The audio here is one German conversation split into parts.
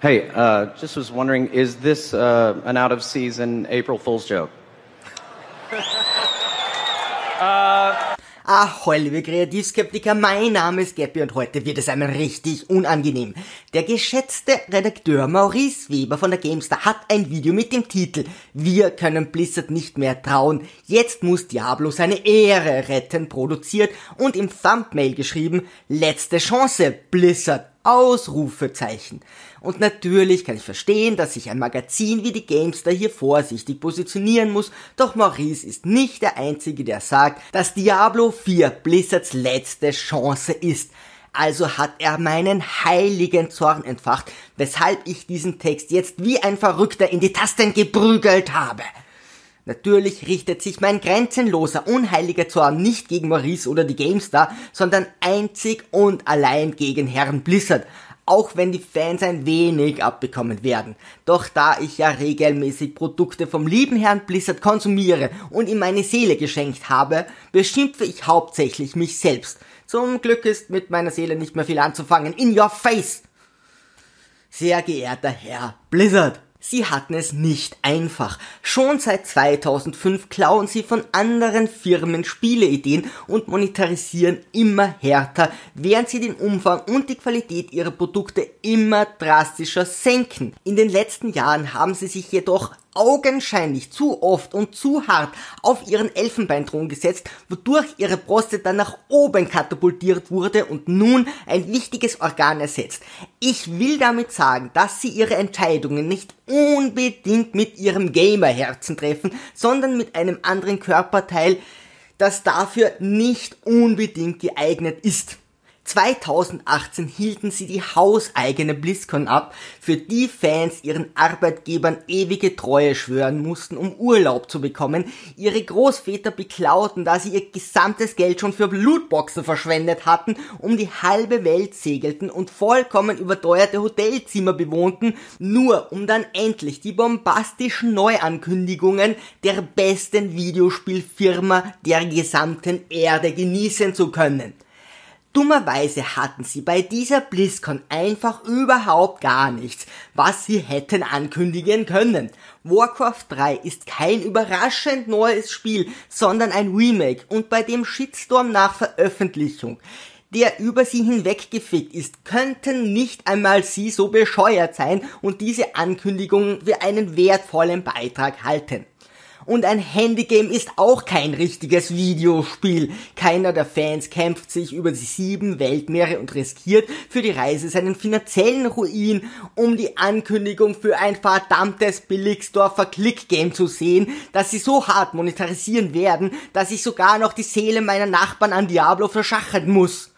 Hey, uh, just was wondering, is this uh, an out of season April Fool's joke? Ahoi, liebe Kreativskeptiker, mein Name ist Gabby und heute wird es einmal richtig unangenehm. Der geschätzte Redakteur Maurice Weber von der GameStar hat ein Video mit dem Titel Wir können Blizzard nicht mehr trauen. Jetzt muss Diablo seine Ehre retten produziert und im Thumbnail geschrieben Letzte Chance, Blizzard. Ausrufezeichen. Und natürlich kann ich verstehen, dass sich ein Magazin wie die Gamester hier vorsichtig positionieren muss, doch Maurice ist nicht der Einzige, der sagt, dass Diablo 4 Blizzards letzte Chance ist. Also hat er meinen heiligen Zorn entfacht, weshalb ich diesen Text jetzt wie ein Verrückter in die Tasten geprügelt habe. Natürlich richtet sich mein grenzenloser, unheiliger Zorn nicht gegen Maurice oder die GameStar, sondern einzig und allein gegen Herrn Blizzard, auch wenn die Fans ein wenig abbekommen werden. Doch da ich ja regelmäßig Produkte vom lieben Herrn Blizzard konsumiere und ihm meine Seele geschenkt habe, beschimpfe ich hauptsächlich mich selbst. Zum Glück ist mit meiner Seele nicht mehr viel anzufangen. In your face! Sehr geehrter Herr Blizzard! Sie hatten es nicht einfach. Schon seit 2005 klauen sie von anderen Firmen Spieleideen und monetarisieren immer härter, während sie den Umfang und die Qualität ihrer Produkte immer drastischer senken. In den letzten Jahren haben sie sich jedoch augenscheinlich zu oft und zu hart auf ihren Elfenbeinthron gesetzt, wodurch ihre dann nach oben katapultiert wurde und nun ein wichtiges Organ ersetzt. Ich will damit sagen, dass sie ihre Entscheidungen nicht unbedingt mit ihrem Gamerherzen treffen, sondern mit einem anderen Körperteil, das dafür nicht unbedingt geeignet ist. 2018 hielten sie die hauseigene BlizzCon ab, für die Fans ihren Arbeitgebern ewige Treue schwören mussten, um Urlaub zu bekommen. Ihre Großväter beklauten, da sie ihr gesamtes Geld schon für Blutboxen verschwendet hatten, um die halbe Welt segelten und vollkommen überteuerte Hotelzimmer bewohnten, nur um dann endlich die bombastischen Neuankündigungen der besten Videospielfirma der gesamten Erde genießen zu können. Dummerweise hatten sie bei dieser BlizzCon einfach überhaupt gar nichts, was sie hätten ankündigen können. Warcraft 3 ist kein überraschend neues Spiel, sondern ein Remake und bei dem Shitstorm nach Veröffentlichung der über sie hinweggefickt ist, könnten nicht einmal sie so bescheuert sein und diese Ankündigung für einen wertvollen Beitrag halten. Und ein Handygame ist auch kein richtiges Videospiel. Keiner der Fans kämpft sich über die sieben Weltmeere und riskiert für die Reise seinen finanziellen Ruin, um die Ankündigung für ein verdammtes Billigsdorfer Clickgame zu sehen, dass sie so hart monetarisieren werden, dass ich sogar noch die Seele meiner Nachbarn an Diablo verschachern muss.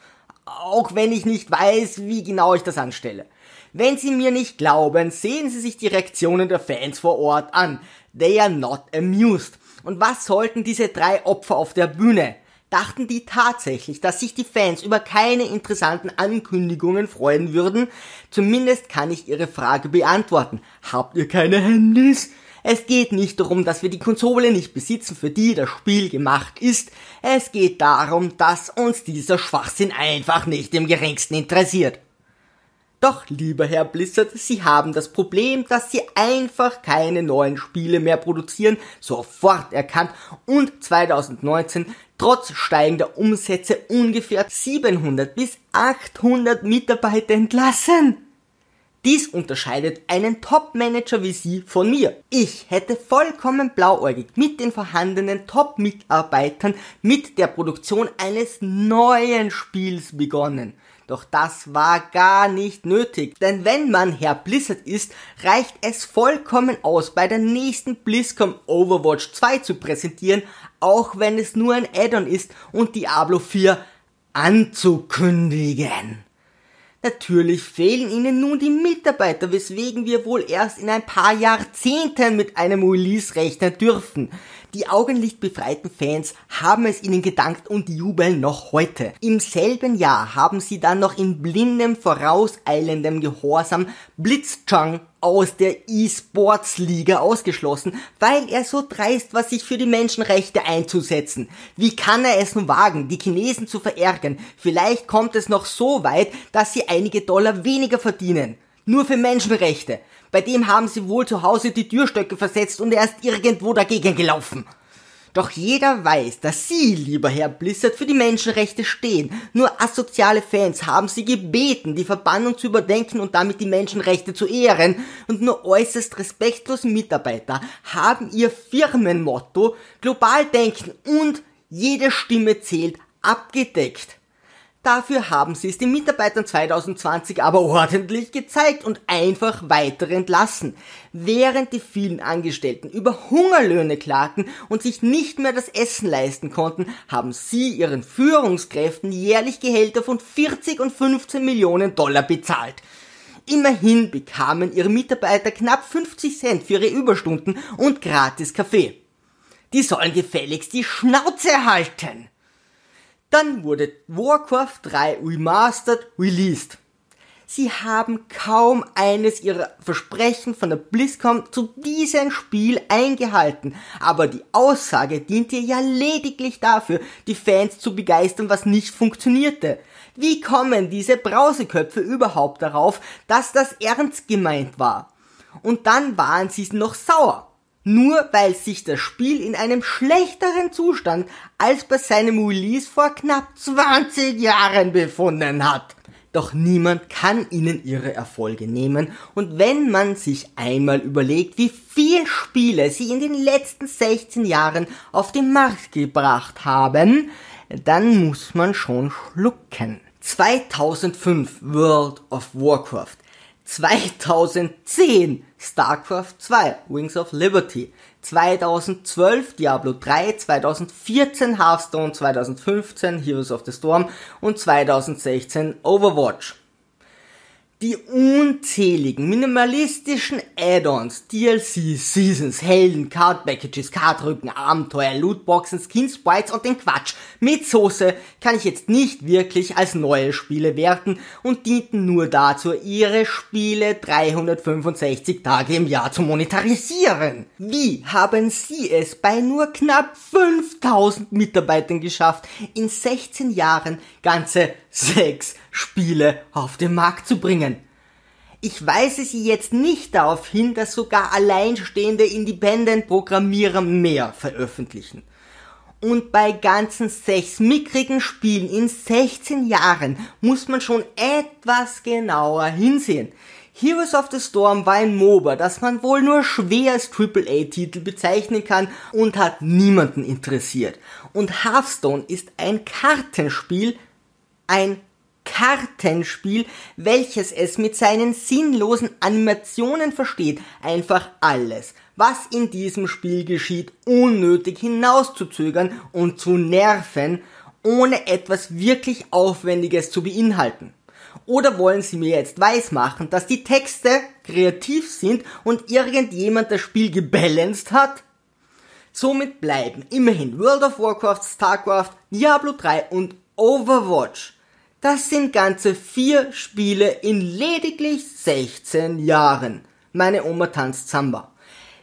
Auch wenn ich nicht weiß, wie genau ich das anstelle. Wenn Sie mir nicht glauben, sehen Sie sich die Reaktionen der Fans vor Ort an. They are not amused. Und was sollten diese drei Opfer auf der Bühne? Dachten die tatsächlich, dass sich die Fans über keine interessanten Ankündigungen freuen würden? Zumindest kann ich Ihre Frage beantworten. Habt ihr keine Handys? Es geht nicht darum, dass wir die Konsole nicht besitzen, für die das Spiel gemacht ist. Es geht darum, dass uns dieser Schwachsinn einfach nicht im geringsten interessiert. Doch, lieber Herr Blizzard, Sie haben das Problem, dass Sie einfach keine neuen Spiele mehr produzieren, sofort erkannt und 2019 trotz steigender Umsätze ungefähr 700 bis 800 Mitarbeiter entlassen. Dies unterscheidet einen Top-Manager wie Sie von mir. Ich hätte vollkommen blauäugig mit den vorhandenen Top-Mitarbeitern mit der Produktion eines neuen Spiels begonnen. Doch das war gar nicht nötig, denn wenn man Herr Blizzard ist, reicht es vollkommen aus, bei der nächsten BlizzCon Overwatch 2 zu präsentieren, auch wenn es nur ein Add-on ist und Diablo 4 anzukündigen. Natürlich fehlen ihnen nun die Mitarbeiter, weswegen wir wohl erst in ein paar Jahrzehnten mit einem Release rechnen dürfen. Die augenlichtbefreiten Fans haben es ihnen gedankt und jubeln noch heute. Im selben Jahr haben sie dann noch in blindem, vorauseilendem Gehorsam Blitzchung aus der E-Sports Liga ausgeschlossen, weil er so dreist war, sich für die Menschenrechte einzusetzen. Wie kann er es nun wagen, die Chinesen zu verärgern? Vielleicht kommt es noch so weit, dass sie einige Dollar weniger verdienen. Nur für Menschenrechte. Bei dem haben sie wohl zu Hause die Türstöcke versetzt und er ist irgendwo dagegen gelaufen. Doch jeder weiß, dass Sie, lieber Herr Blizzard, für die Menschenrechte stehen. Nur asoziale Fans haben Sie gebeten, die Verbannung zu überdenken und damit die Menschenrechte zu ehren. Und nur äußerst respektlose Mitarbeiter haben ihr Firmenmotto global denken und jede Stimme zählt abgedeckt. Dafür haben sie es den Mitarbeitern 2020 aber ordentlich gezeigt und einfach weiter entlassen. Während die vielen Angestellten über Hungerlöhne klagten und sich nicht mehr das Essen leisten konnten, haben sie ihren Führungskräften jährlich Gehälter von 40 und 15 Millionen Dollar bezahlt. Immerhin bekamen ihre Mitarbeiter knapp 50 Cent für ihre Überstunden und gratis Kaffee. Die sollen gefälligst die Schnauze halten. Dann wurde Warcraft 3 Remastered released. Sie haben kaum eines ihrer Versprechen von der BlizzCon zu diesem Spiel eingehalten, aber die Aussage diente ja lediglich dafür, die Fans zu begeistern, was nicht funktionierte. Wie kommen diese Brauseköpfe überhaupt darauf, dass das ernst gemeint war? Und dann waren sie noch sauer. Nur weil sich das Spiel in einem schlechteren Zustand als bei seinem Release vor knapp 20 Jahren befunden hat. Doch niemand kann ihnen ihre Erfolge nehmen und wenn man sich einmal überlegt, wie viele Spiele sie in den letzten 16 Jahren auf den Markt gebracht haben, dann muss man schon schlucken. 2005 World of Warcraft. 2010 StarCraft 2 Wings of Liberty, 2012 Diablo 3, 2014 Hearthstone, 2015 Heroes of the Storm und 2016 Overwatch. Die unzähligen minimalistischen Add-ons, DLCs, Seasons, Helden, Card Packages, Cardrücken, Abenteuer, Lootboxen, Skins, Sprites und den Quatsch mit Soße kann ich jetzt nicht wirklich als neue Spiele werten und dienten nur dazu, ihre Spiele 365 Tage im Jahr zu monetarisieren. Wie haben sie es bei nur knapp 5000 Mitarbeitern geschafft, in 16 Jahren ganze sechs Spiele auf den Markt zu bringen. Ich weise Sie jetzt nicht darauf hin, dass sogar alleinstehende Independent-Programmierer mehr veröffentlichen. Und bei ganzen sechs mickrigen Spielen in 16 Jahren muss man schon etwas genauer hinsehen. Heroes of the Storm war ein MOBA, das man wohl nur schwer als AAA-Titel bezeichnen kann und hat niemanden interessiert. Und Hearthstone ist ein Kartenspiel, ein Kartenspiel, welches es mit seinen sinnlosen Animationen versteht, einfach alles, was in diesem Spiel geschieht, unnötig hinauszuzögern und zu nerven, ohne etwas wirklich Aufwendiges zu beinhalten. Oder wollen Sie mir jetzt weismachen, dass die Texte kreativ sind und irgendjemand das Spiel gebalanced hat? Somit bleiben immerhin World of Warcraft, StarCraft, Diablo 3 und Overwatch das sind ganze vier Spiele in lediglich 16 Jahren. Meine Oma tanzt Samba.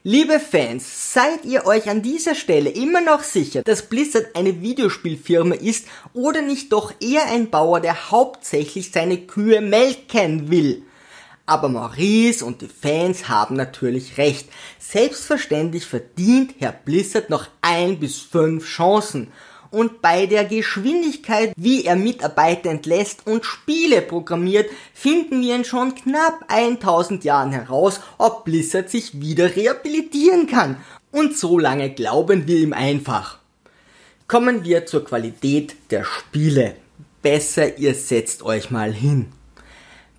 Liebe Fans, seid ihr euch an dieser Stelle immer noch sicher, dass Blizzard eine Videospielfirma ist oder nicht doch eher ein Bauer, der hauptsächlich seine Kühe melken will? Aber Maurice und die Fans haben natürlich recht. Selbstverständlich verdient Herr Blizzard noch ein bis fünf Chancen und bei der Geschwindigkeit, wie er Mitarbeiter entlässt und Spiele programmiert, finden wir in schon knapp 1000 Jahren heraus, ob Blizzard sich wieder rehabilitieren kann. Und so lange glauben wir ihm einfach. Kommen wir zur Qualität der Spiele. Besser ihr setzt euch mal hin.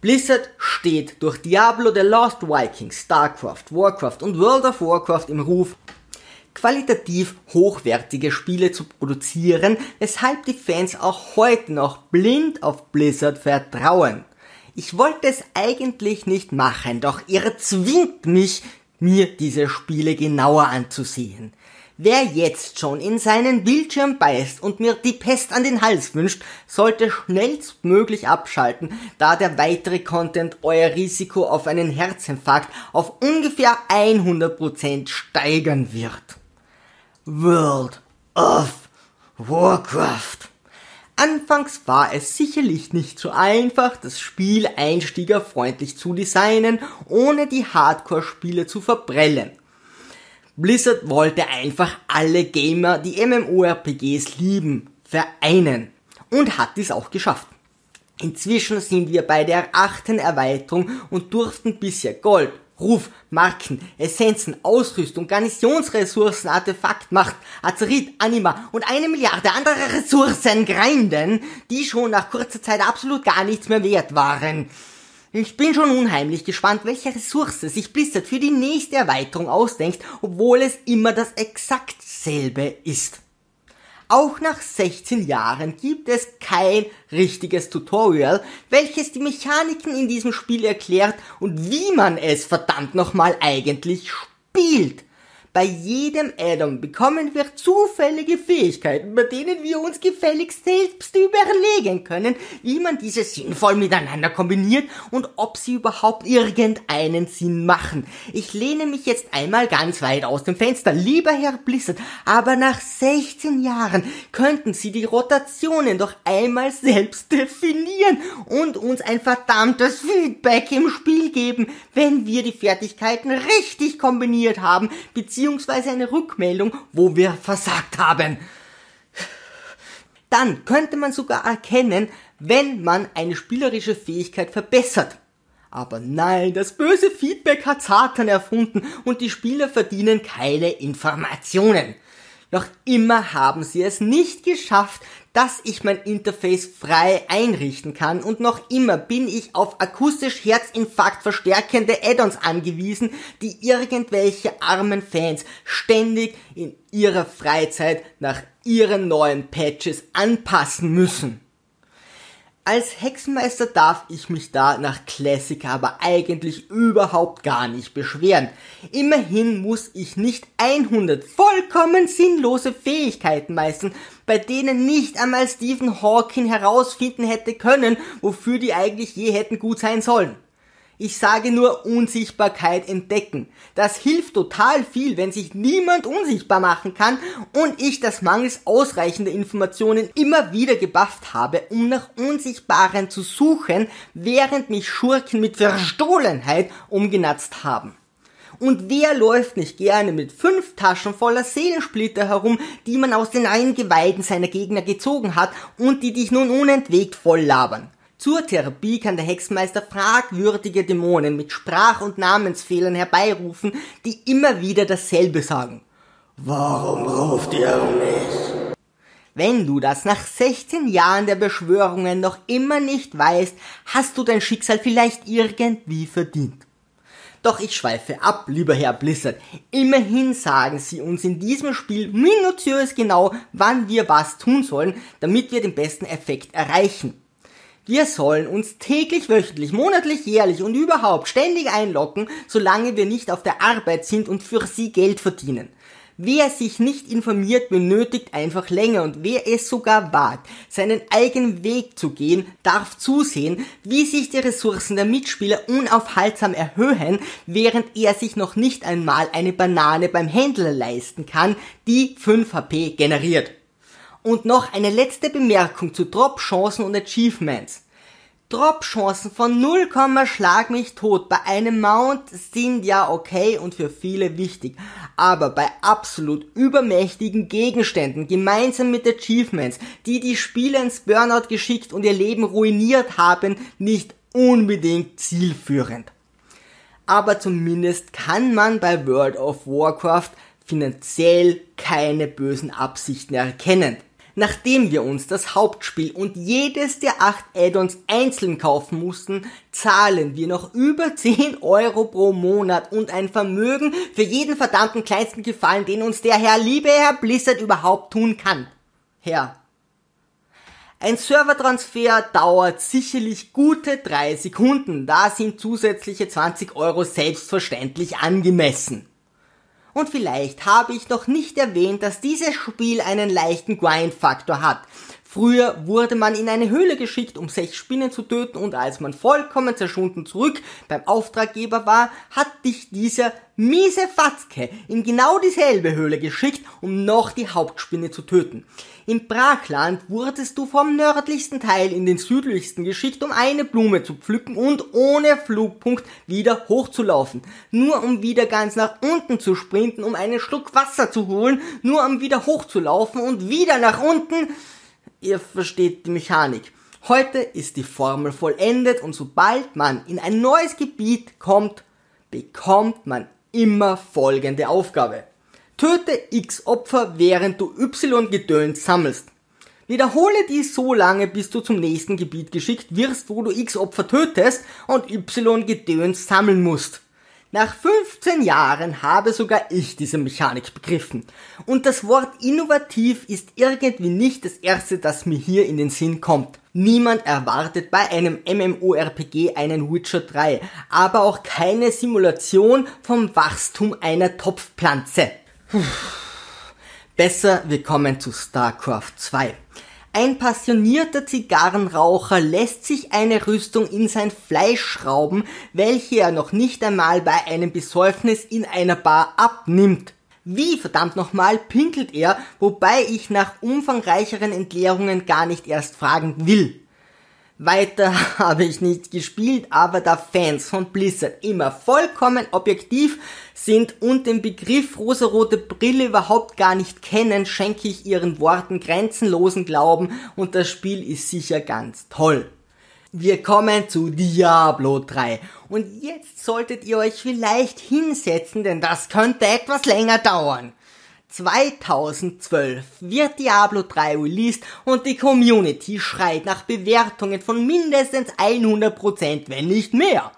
Blizzard steht durch Diablo The Lost Vikings, StarCraft, Warcraft und World of Warcraft im Ruf, qualitativ hochwertige Spiele zu produzieren, weshalb die Fans auch heute noch blind auf Blizzard vertrauen. Ich wollte es eigentlich nicht machen, doch ihr zwingt mich, mir diese Spiele genauer anzusehen. Wer jetzt schon in seinen Bildschirm beißt und mir die Pest an den Hals wünscht, sollte schnellstmöglich abschalten, da der weitere Content euer Risiko auf einen Herzinfarkt auf ungefähr 100% steigern wird. World of Warcraft. Anfangs war es sicherlich nicht so einfach, das Spiel einstiegerfreundlich zu designen, ohne die Hardcore-Spiele zu verbrellen. Blizzard wollte einfach alle Gamer, die MMORPGs lieben, vereinen und hat dies auch geschafft. Inzwischen sind wir bei der achten Erweiterung und durften bisher Gold, Ruf, Marken, Essenzen, Ausrüstung, Garnisonsressourcen, Artefaktmacht, Azerit, Anima und eine Milliarde anderer Ressourcen grinden, die schon nach kurzer Zeit absolut gar nichts mehr wert waren. Ich bin schon unheimlich gespannt, welche Ressource sich Blizzard für die nächste Erweiterung ausdenkt, obwohl es immer das exakt selbe ist. Auch nach 16 Jahren gibt es kein richtiges Tutorial, welches die Mechaniken in diesem Spiel erklärt und wie man es verdammt nochmal eigentlich spielt. Bei jedem Addon bekommen wir zufällige Fähigkeiten, bei denen wir uns gefälligst selbst überlegen können, wie man diese sinnvoll miteinander kombiniert und ob sie überhaupt irgendeinen Sinn machen. Ich lehne mich jetzt einmal ganz weit aus dem Fenster, lieber Herr Blizzard, aber nach 16 Jahren könnten Sie die Rotationen doch einmal selbst definieren und uns ein verdammtes Feedback im Spiel geben, wenn wir die Fertigkeiten richtig kombiniert haben, beziehungsweise beziehungsweise eine Rückmeldung, wo wir versagt haben. Dann könnte man sogar erkennen, wenn man eine spielerische Fähigkeit verbessert. Aber nein, das böse Feedback hat Satan erfunden und die Spieler verdienen keine Informationen. Noch immer haben sie es nicht geschafft, dass ich mein Interface frei einrichten kann und noch immer bin ich auf akustisch Herzinfarkt verstärkende Add-ons angewiesen, die irgendwelche armen Fans ständig in ihrer Freizeit nach ihren neuen Patches anpassen müssen. Als Hexenmeister darf ich mich da nach Classic aber eigentlich überhaupt gar nicht beschweren. Immerhin muss ich nicht 100 vollkommen sinnlose Fähigkeiten meistern, bei denen nicht einmal Stephen Hawking herausfinden hätte können, wofür die eigentlich je hätten gut sein sollen. Ich sage nur Unsichtbarkeit entdecken. Das hilft total viel, wenn sich niemand unsichtbar machen kann und ich das mangels ausreichender Informationen immer wieder gebufft habe, um nach Unsichtbaren zu suchen, während mich Schurken mit Verstohlenheit umgenatzt haben. Und wer läuft nicht gerne mit fünf Taschen voller Seelensplitter herum, die man aus den Eingeweiden seiner Gegner gezogen hat und die dich nun unentwegt voll labern? Zur Therapie kann der Hexmeister fragwürdige Dämonen mit Sprach- und Namensfehlern herbeirufen, die immer wieder dasselbe sagen. Warum ruft ihr mich? Wenn du das nach 16 Jahren der Beschwörungen noch immer nicht weißt, hast du dein Schicksal vielleicht irgendwie verdient. Doch ich schweife ab, lieber Herr Blizzard. Immerhin sagen Sie uns in diesem Spiel minutiös genau, wann wir was tun sollen, damit wir den besten Effekt erreichen. Wir sollen uns täglich, wöchentlich, monatlich, jährlich und überhaupt ständig einloggen, solange wir nicht auf der Arbeit sind und für sie Geld verdienen. Wer sich nicht informiert, benötigt einfach länger und wer es sogar wagt, seinen eigenen Weg zu gehen, darf zusehen, wie sich die Ressourcen der Mitspieler unaufhaltsam erhöhen, während er sich noch nicht einmal eine Banane beim Händler leisten kann, die 5 HP generiert. Und noch eine letzte Bemerkung zu Drop-Chancen und Achievements. Drop-Chancen von 0, schlag mich tot bei einem Mount sind ja okay und für viele wichtig. Aber bei absolut übermächtigen Gegenständen gemeinsam mit Achievements, die die Spieler ins Burnout geschickt und ihr Leben ruiniert haben, nicht unbedingt zielführend. Aber zumindest kann man bei World of Warcraft finanziell keine bösen Absichten erkennen. Nachdem wir uns das Hauptspiel und jedes der acht Add-ons einzeln kaufen mussten, zahlen wir noch über 10 Euro pro Monat und ein Vermögen für jeden verdammten kleinsten Gefallen, den uns der Herr, liebe Herr Blizzard überhaupt tun kann. Herr. Ein Servertransfer dauert sicherlich gute drei Sekunden, da sind zusätzliche 20 Euro selbstverständlich angemessen. Und vielleicht habe ich noch nicht erwähnt, dass dieses Spiel einen leichten Grind-Faktor hat. Früher wurde man in eine Höhle geschickt, um sechs Spinnen zu töten und als man vollkommen zerschunden zurück beim Auftraggeber war, hat dich dieser miese Fatzke in genau dieselbe Höhle geschickt, um noch die Hauptspinne zu töten. Im Brachland wurdest du vom nördlichsten Teil in den südlichsten geschickt, um eine Blume zu pflücken und ohne Flugpunkt wieder hochzulaufen. Nur um wieder ganz nach unten zu sprinten, um einen Schluck Wasser zu holen, nur um wieder hochzulaufen und wieder nach unten ihr versteht die Mechanik. Heute ist die Formel vollendet und sobald man in ein neues Gebiet kommt, bekommt man immer folgende Aufgabe. Töte x Opfer, während du y Gedöns sammelst. Wiederhole dies so lange, bis du zum nächsten Gebiet geschickt wirst, wo du x Opfer tötest und y Gedöns sammeln musst. Nach 15 Jahren habe sogar ich diese Mechanik begriffen. Und das Wort innovativ ist irgendwie nicht das erste, das mir hier in den Sinn kommt. Niemand erwartet bei einem MMORPG einen Witcher 3, aber auch keine Simulation vom Wachstum einer Topfpflanze. Besser, wir kommen zu StarCraft 2. Ein passionierter Zigarrenraucher lässt sich eine Rüstung in sein Fleisch schrauben, welche er noch nicht einmal bei einem Besäufnis in einer Bar abnimmt. Wie verdammt nochmal pinkelt er, wobei ich nach umfangreicheren Entleerungen gar nicht erst fragen will. Weiter habe ich nicht gespielt, aber da Fans von Blizzard immer vollkommen objektiv sind und den Begriff rosarote Brille überhaupt gar nicht kennen, schenke ich ihren Worten grenzenlosen Glauben und das Spiel ist sicher ganz toll. Wir kommen zu Diablo 3 und jetzt solltet ihr euch vielleicht hinsetzen, denn das könnte etwas länger dauern. 2012 wird Diablo 3 released und die Community schreit nach Bewertungen von mindestens 100%, wenn nicht mehr.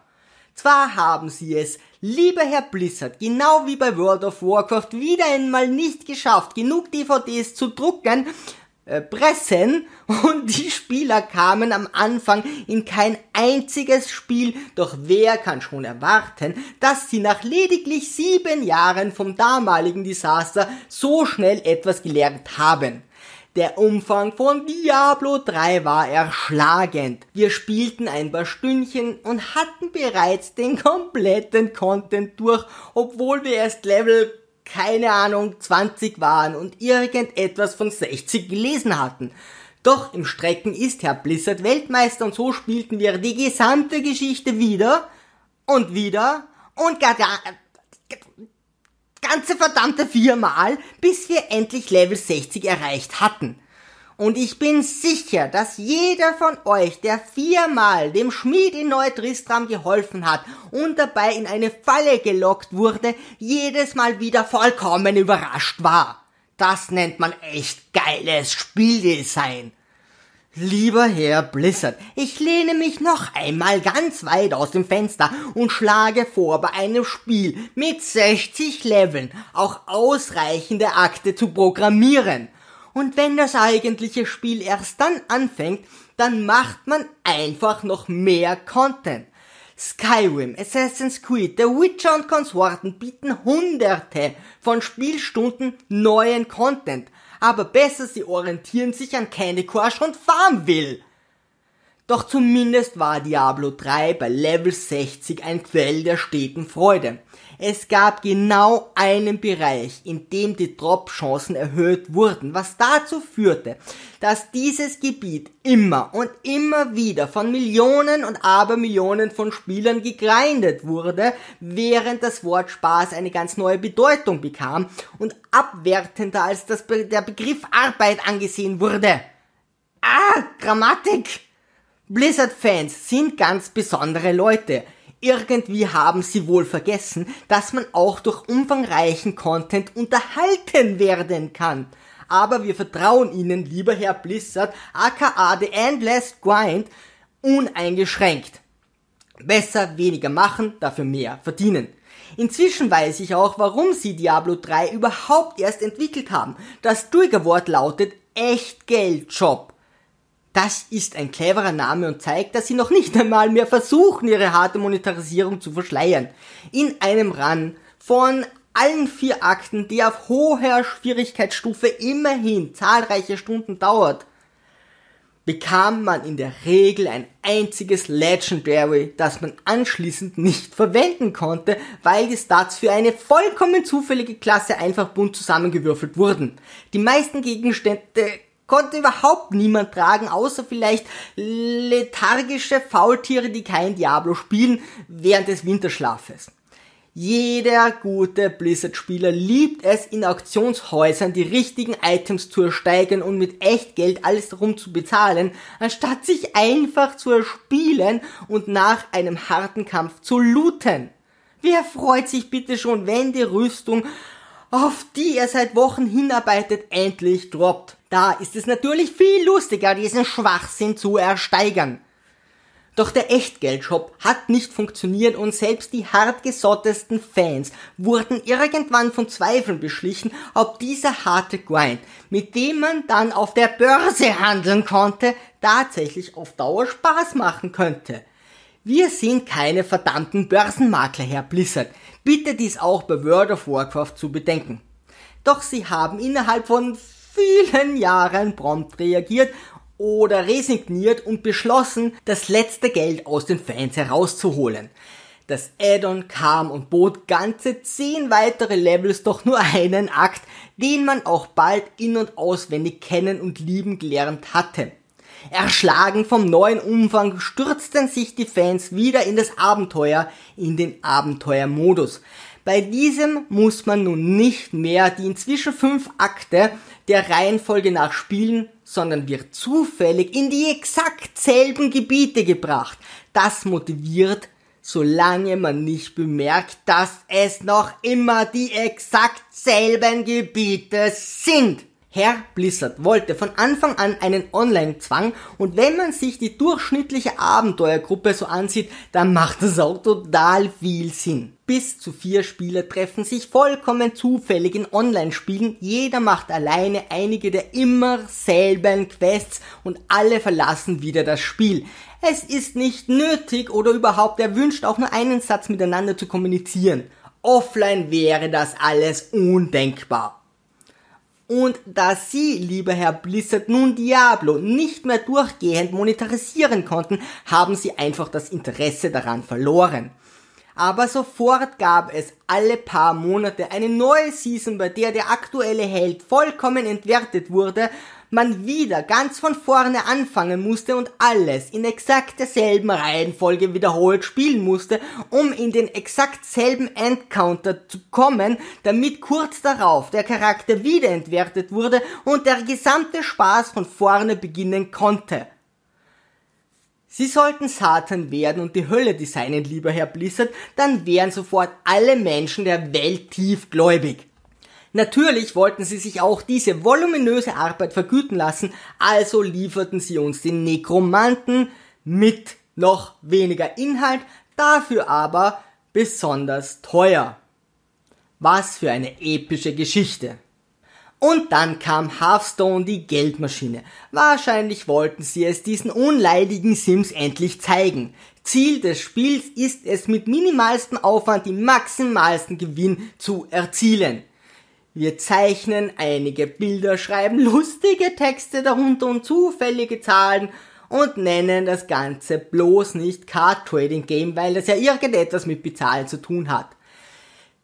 Zwar haben sie es, lieber Herr Blizzard, genau wie bei World of Warcraft wieder einmal nicht geschafft, genug DVDs zu drucken, äh, pressen und die Spieler kamen am Anfang in kein einziges Spiel, doch wer kann schon erwarten, dass sie nach lediglich sieben Jahren vom damaligen Desaster so schnell etwas gelernt haben. Der Umfang von Diablo 3 war erschlagend. Wir spielten ein paar Stündchen und hatten bereits den kompletten Content durch, obwohl wir erst Level keine Ahnung, 20 waren und irgendetwas von 60 gelesen hatten. Doch im Strecken ist Herr Blizzard Weltmeister und so spielten wir die gesamte Geschichte wieder und wieder und gar, gar, ganze verdammte viermal, bis wir endlich Level 60 erreicht hatten. Und ich bin sicher, dass jeder von euch, der viermal dem Schmied in Neutristram geholfen hat und dabei in eine Falle gelockt wurde, jedes Mal wieder vollkommen überrascht war. Das nennt man echt geiles Spieldesign. Lieber Herr Blizzard, ich lehne mich noch einmal ganz weit aus dem Fenster und schlage vor, bei einem Spiel mit 60 Leveln auch ausreichende Akte zu programmieren – und wenn das eigentliche Spiel erst dann anfängt, dann macht man einfach noch mehr Content. Skyrim, Assassin's Creed, The Witcher und Konsorten bieten hunderte von Spielstunden neuen Content. Aber besser, sie orientieren sich an Candy Crush und Farmville. Doch zumindest war Diablo 3 bei Level 60 ein Quell der steten Freude. Es gab genau einen Bereich, in dem die Drop-Chancen erhöht wurden, was dazu führte, dass dieses Gebiet immer und immer wieder von Millionen und Abermillionen von Spielern gegrindet wurde, während das Wort Spaß eine ganz neue Bedeutung bekam und abwertender als das Be der Begriff Arbeit angesehen wurde. Ah, Grammatik! Blizzard-Fans sind ganz besondere Leute. Irgendwie haben sie wohl vergessen, dass man auch durch umfangreichen Content unterhalten werden kann. Aber wir vertrauen Ihnen, lieber Herr Blizzard, aka The Endless Grind, uneingeschränkt. Besser weniger machen, dafür mehr verdienen. Inzwischen weiß ich auch, warum sie Diablo 3 überhaupt erst entwickelt haben. Das Triggerwort lautet Echtgeldjob. Das ist ein cleverer Name und zeigt, dass sie noch nicht einmal mehr versuchen, ihre harte Monetarisierung zu verschleiern. In einem Run von allen vier Akten, die auf hoher Schwierigkeitsstufe immerhin zahlreiche Stunden dauert, bekam man in der Regel ein einziges Legendary, das man anschließend nicht verwenden konnte, weil die Stats für eine vollkommen zufällige Klasse einfach bunt zusammengewürfelt wurden. Die meisten Gegenstände konnte überhaupt niemand tragen, außer vielleicht lethargische Faultiere, die kein Diablo spielen während des Winterschlafes. Jeder gute Blizzard-Spieler liebt es, in Auktionshäusern die richtigen Items zu ersteigern und mit Echtgeld alles darum zu bezahlen, anstatt sich einfach zu erspielen und nach einem harten Kampf zu looten. Wer freut sich bitte schon, wenn die Rüstung, auf die er seit Wochen hinarbeitet, endlich droppt? Da ist es natürlich viel lustiger, diesen Schwachsinn zu ersteigern. Doch der Echtgeldshop hat nicht funktioniert und selbst die hartgesottesten Fans wurden irgendwann von Zweifeln beschlichen, ob dieser harte Grind, mit dem man dann auf der Börse handeln konnte, tatsächlich auf Dauer Spaß machen könnte. Wir sind keine verdammten Börsenmakler, Herr Blizzard. Bitte dies auch bei World of Warcraft zu bedenken. Doch sie haben innerhalb von vielen Jahren prompt reagiert oder resigniert und beschlossen, das letzte Geld aus den Fans herauszuholen. Das Addon kam und bot ganze zehn weitere Levels, doch nur einen Akt, den man auch bald in- und auswendig kennen und lieben gelernt hatte. Erschlagen vom neuen Umfang stürzten sich die Fans wieder in das Abenteuer, in den Abenteuermodus. Bei diesem muss man nun nicht mehr die inzwischen fünf Akte der Reihenfolge nach spielen, sondern wird zufällig in die exakt selben Gebiete gebracht. Das motiviert, solange man nicht bemerkt, dass es noch immer die exakt selben Gebiete sind. Herr Blizzard wollte von Anfang an einen Online-Zwang und wenn man sich die durchschnittliche Abenteuergruppe so ansieht, dann macht das auch total viel Sinn. Bis zu vier Spieler treffen sich vollkommen zufällig in Online-Spielen, jeder macht alleine einige der immer selben Quests und alle verlassen wieder das Spiel. Es ist nicht nötig oder überhaupt erwünscht, auch nur einen Satz miteinander zu kommunizieren. Offline wäre das alles undenkbar. Und da Sie, lieber Herr Blizzard, nun Diablo nicht mehr durchgehend monetarisieren konnten, haben Sie einfach das Interesse daran verloren. Aber sofort gab es alle paar Monate eine neue Season, bei der der aktuelle Held vollkommen entwertet wurde man wieder ganz von vorne anfangen musste und alles in exakt derselben Reihenfolge wiederholt spielen musste, um in den exakt selben Endcounter zu kommen, damit kurz darauf der Charakter wieder entwertet wurde und der gesamte Spaß von vorne beginnen konnte. Sie sollten Satan werden und die Hölle designen, lieber Herr Blizzard, dann wären sofort alle Menschen der Welt tiefgläubig. Natürlich wollten sie sich auch diese voluminöse Arbeit vergüten lassen, also lieferten sie uns den Nekromanten mit noch weniger Inhalt, dafür aber besonders teuer. Was für eine epische Geschichte. Und dann kam Hearthstone, die Geldmaschine. Wahrscheinlich wollten sie es diesen unleidigen Sims endlich zeigen. Ziel des Spiels ist es mit minimalstem Aufwand den maximalsten Gewinn zu erzielen. Wir zeichnen einige Bilder, schreiben lustige Texte darunter und zufällige Zahlen und nennen das Ganze bloß nicht Card Trading Game, weil das ja irgendetwas mit Bezahlen zu tun hat.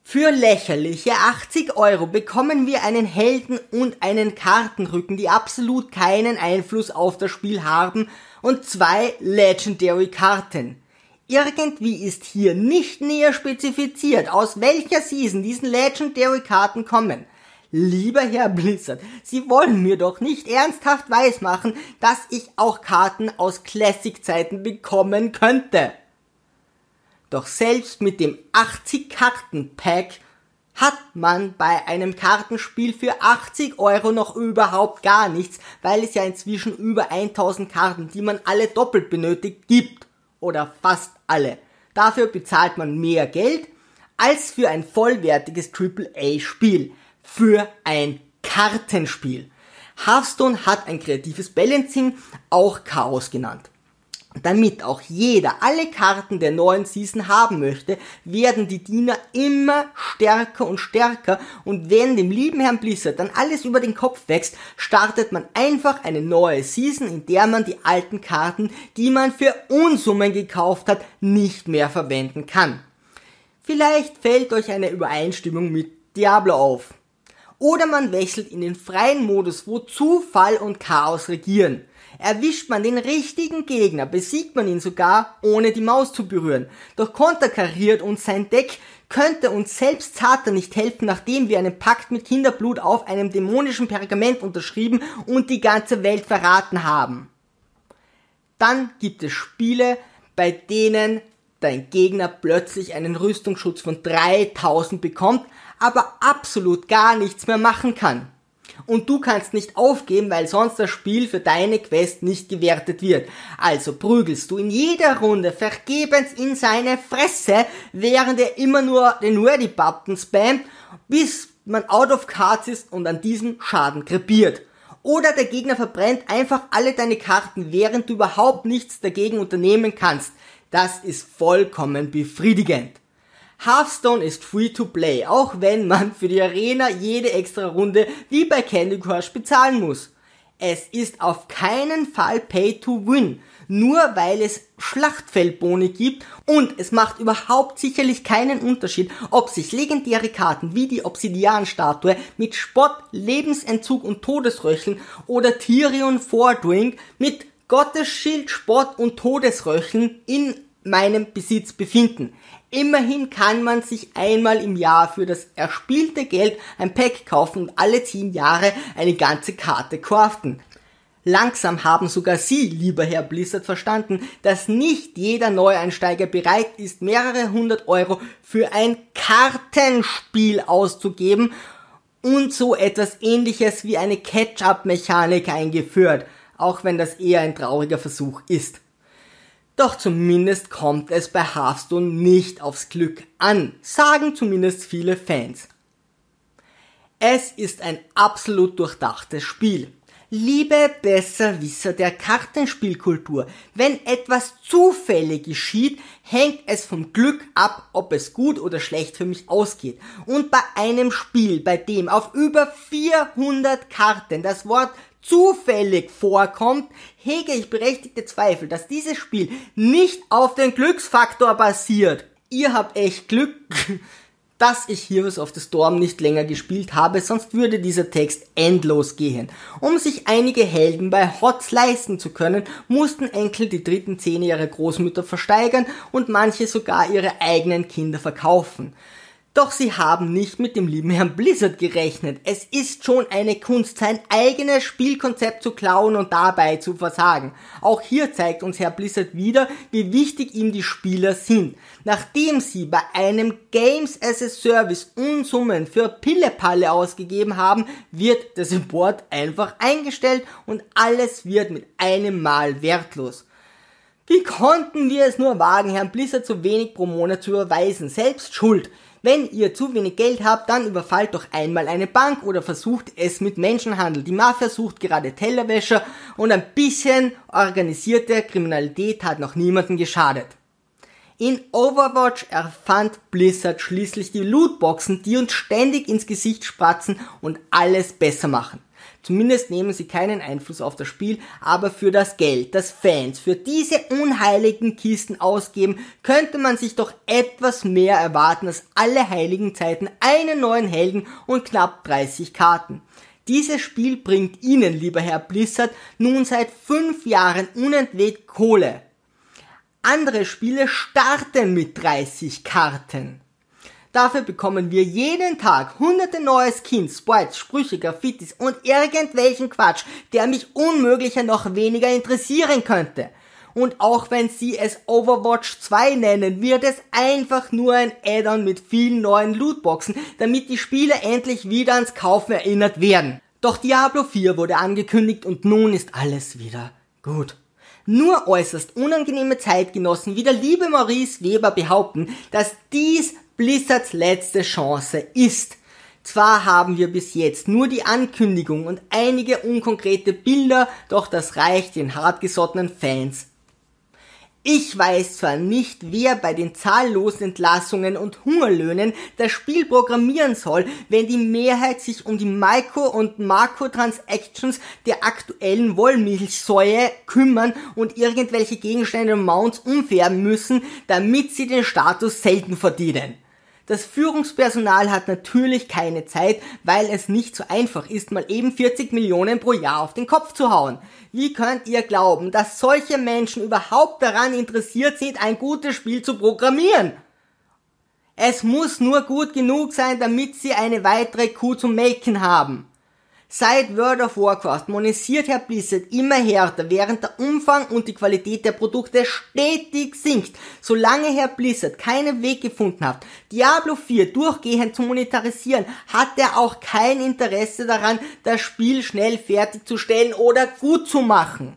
Für lächerliche 80 Euro bekommen wir einen Helden und einen Kartenrücken, die absolut keinen Einfluss auf das Spiel haben und zwei Legendary Karten. Irgendwie ist hier nicht näher spezifiziert, aus welcher Season diesen Legendary-Karten kommen. Lieber Herr Blizzard, Sie wollen mir doch nicht ernsthaft weismachen, dass ich auch Karten aus Classic-Zeiten bekommen könnte. Doch selbst mit dem 80-Karten-Pack hat man bei einem Kartenspiel für 80 Euro noch überhaupt gar nichts, weil es ja inzwischen über 1000 Karten, die man alle doppelt benötigt, gibt oder fast alle. Dafür bezahlt man mehr Geld als für ein vollwertiges AAA-Spiel. Für ein Kartenspiel. Hearthstone hat ein kreatives Balancing, auch Chaos genannt. Damit auch jeder alle Karten der neuen Season haben möchte, werden die Diener immer stärker und stärker und wenn dem lieben Herrn Blizzard dann alles über den Kopf wächst, startet man einfach eine neue Season, in der man die alten Karten, die man für Unsummen gekauft hat, nicht mehr verwenden kann. Vielleicht fällt euch eine Übereinstimmung mit Diablo auf. Oder man wechselt in den freien Modus, wo Zufall und Chaos regieren. Erwischt man den richtigen Gegner, besiegt man ihn sogar, ohne die Maus zu berühren. Doch konterkariert uns sein Deck, könnte uns selbst Zater nicht helfen, nachdem wir einen Pakt mit Kinderblut auf einem dämonischen Pergament unterschrieben und die ganze Welt verraten haben. Dann gibt es Spiele, bei denen dein Gegner plötzlich einen Rüstungsschutz von 3000 bekommt, aber absolut gar nichts mehr machen kann und du kannst nicht aufgeben, weil sonst das Spiel für deine Quest nicht gewertet wird. Also prügelst du in jeder Runde vergebens in seine Fresse, während er immer nur den Ready-Button spammt, bis man out of cards ist und an diesem Schaden krepiert. Oder der Gegner verbrennt einfach alle deine Karten, während du überhaupt nichts dagegen unternehmen kannst. Das ist vollkommen befriedigend. Hearthstone ist free to play, auch wenn man für die Arena jede extra Runde wie bei Candy Crush bezahlen muss. Es ist auf keinen Fall pay to win, nur weil es Schlachtfeldboni gibt und es macht überhaupt sicherlich keinen Unterschied, ob sich legendäre Karten wie die Obsidian-Statue mit Spott, Lebensentzug und Todesröcheln oder Tyrion Fordring mit Gottesschild, Spott und Todesröcheln in meinem Besitz befinden. Immerhin kann man sich einmal im Jahr für das erspielte Geld ein Pack kaufen und alle 10 Jahre eine ganze Karte craften. Langsam haben sogar Sie, lieber Herr Blizzard, verstanden, dass nicht jeder Neueinsteiger bereit ist, mehrere hundert Euro für ein Kartenspiel auszugeben und so etwas ähnliches wie eine Catch-up-Mechanik eingeführt, auch wenn das eher ein trauriger Versuch ist. Doch zumindest kommt es bei Hearthstone nicht aufs Glück an, sagen zumindest viele Fans. Es ist ein absolut durchdachtes Spiel. Liebe Besserwisser der Kartenspielkultur, wenn etwas zufällig geschieht, hängt es vom Glück ab, ob es gut oder schlecht für mich ausgeht. Und bei einem Spiel, bei dem auf über 400 Karten das Wort zufällig vorkommt, hege ich berechtigte Zweifel, dass dieses Spiel nicht auf den Glücksfaktor basiert. Ihr habt echt Glück, dass ich Heroes of the Storm nicht länger gespielt habe, sonst würde dieser Text endlos gehen. Um sich einige Helden bei HOTS leisten zu können, mussten Enkel die dritten Zähne ihrer Großmütter versteigern und manche sogar ihre eigenen Kinder verkaufen. Doch sie haben nicht mit dem lieben Herrn Blizzard gerechnet. Es ist schon eine Kunst, sein eigenes Spielkonzept zu klauen und dabei zu versagen. Auch hier zeigt uns Herr Blizzard wieder, wie wichtig ihm die Spieler sind. Nachdem sie bei einem Games as a Service Unsummen für Pillepalle ausgegeben haben, wird der Support einfach eingestellt und alles wird mit einem Mal wertlos. Wie konnten wir es nur wagen, Herrn Blizzard so wenig pro Monat zu überweisen? Selbst schuld. Wenn ihr zu wenig Geld habt, dann überfallt doch einmal eine Bank oder versucht es mit Menschenhandel. Die Mafia sucht gerade Tellerwäscher und ein bisschen organisierte Kriminalität hat noch niemanden geschadet. In Overwatch erfand Blizzard schließlich die Lootboxen, die uns ständig ins Gesicht spratzen und alles besser machen. Zumindest nehmen sie keinen Einfluss auf das Spiel, aber für das Geld, das Fans für diese unheiligen Kisten ausgeben, könnte man sich doch etwas mehr erwarten als alle heiligen Zeiten einen neuen Helden und knapp 30 Karten. Dieses Spiel bringt Ihnen, lieber Herr Blizzard, nun seit fünf Jahren unentwegt Kohle. Andere Spiele starten mit 30 Karten. Dafür bekommen wir jeden Tag hunderte neue Skins, Sprites, Sprüche, Graffitis und irgendwelchen Quatsch, der mich unmöglicher noch weniger interessieren könnte. Und auch wenn sie es Overwatch 2 nennen, wird es einfach nur ein Add-on mit vielen neuen Lootboxen, damit die Spieler endlich wieder ans Kaufen erinnert werden. Doch Diablo 4 wurde angekündigt und nun ist alles wieder gut. Nur äußerst unangenehme Zeitgenossen wie der liebe Maurice Weber behaupten, dass dies Blizzards letzte Chance ist. Zwar haben wir bis jetzt nur die Ankündigung und einige unkonkrete Bilder, doch das reicht den hartgesottenen Fans. Ich weiß zwar nicht, wer bei den zahllosen Entlassungen und Hungerlöhnen das Spiel programmieren soll, wenn die Mehrheit sich um die Micro- und Makro-Transactions der aktuellen Wollmilchsäue kümmern und irgendwelche Gegenstände und Mounts umfärben müssen, damit sie den Status selten verdienen. Das Führungspersonal hat natürlich keine Zeit, weil es nicht so einfach ist, mal eben 40 Millionen pro Jahr auf den Kopf zu hauen. Wie könnt ihr glauben, dass solche Menschen überhaupt daran interessiert sind, ein gutes Spiel zu programmieren? Es muss nur gut genug sein, damit sie eine weitere Kuh zum Melken haben. Seit World of Warcraft monisiert Herr Blizzard immer härter, während der Umfang und die Qualität der Produkte stetig sinkt. Solange Herr Blizzard keinen Weg gefunden hat, Diablo 4 durchgehend zu monetarisieren, hat er auch kein Interesse daran, das Spiel schnell fertigzustellen oder gut zu machen.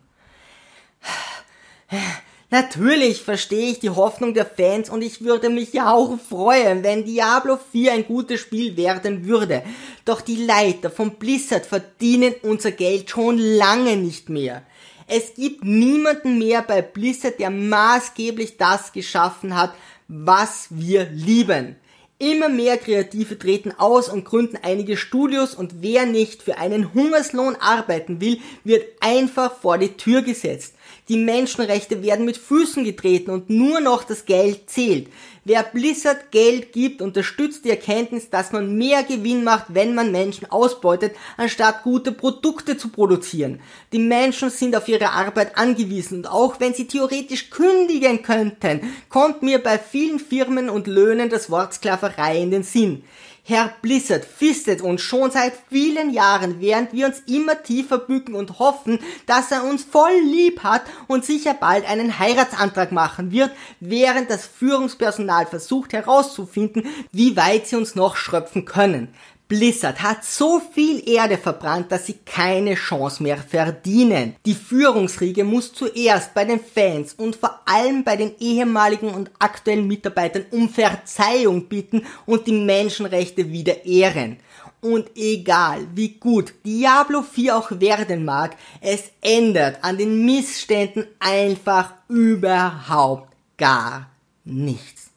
Natürlich verstehe ich die Hoffnung der Fans und ich würde mich ja auch freuen, wenn Diablo 4 ein gutes Spiel werden würde. Doch die Leiter von Blizzard verdienen unser Geld schon lange nicht mehr. Es gibt niemanden mehr bei Blizzard, der maßgeblich das geschaffen hat, was wir lieben. Immer mehr Kreative treten aus und gründen einige Studios und wer nicht für einen Hungerslohn arbeiten will, wird einfach vor die Tür gesetzt. Die Menschenrechte werden mit Füßen getreten und nur noch das Geld zählt. Wer Blizzard Geld gibt, unterstützt die Erkenntnis, dass man mehr Gewinn macht, wenn man Menschen ausbeutet, anstatt gute Produkte zu produzieren. Die Menschen sind auf ihre Arbeit angewiesen und auch wenn sie theoretisch kündigen könnten, kommt mir bei vielen Firmen und Löhnen das Wort Sklaverei in den Sinn. Herr Blizzard fistet uns schon seit vielen Jahren, während wir uns immer tiefer bücken und hoffen, dass er uns voll lieb hat und sicher bald einen Heiratsantrag machen wird, während das Führungspersonal versucht herauszufinden, wie weit sie uns noch schröpfen können. Blizzard hat so viel Erde verbrannt, dass sie keine Chance mehr verdienen. Die Führungsriege muss zuerst bei den Fans und vor allem bei den ehemaligen und aktuellen Mitarbeitern um Verzeihung bitten und die Menschenrechte wieder ehren. Und egal wie gut Diablo 4 auch werden mag, es ändert an den Missständen einfach überhaupt gar nichts.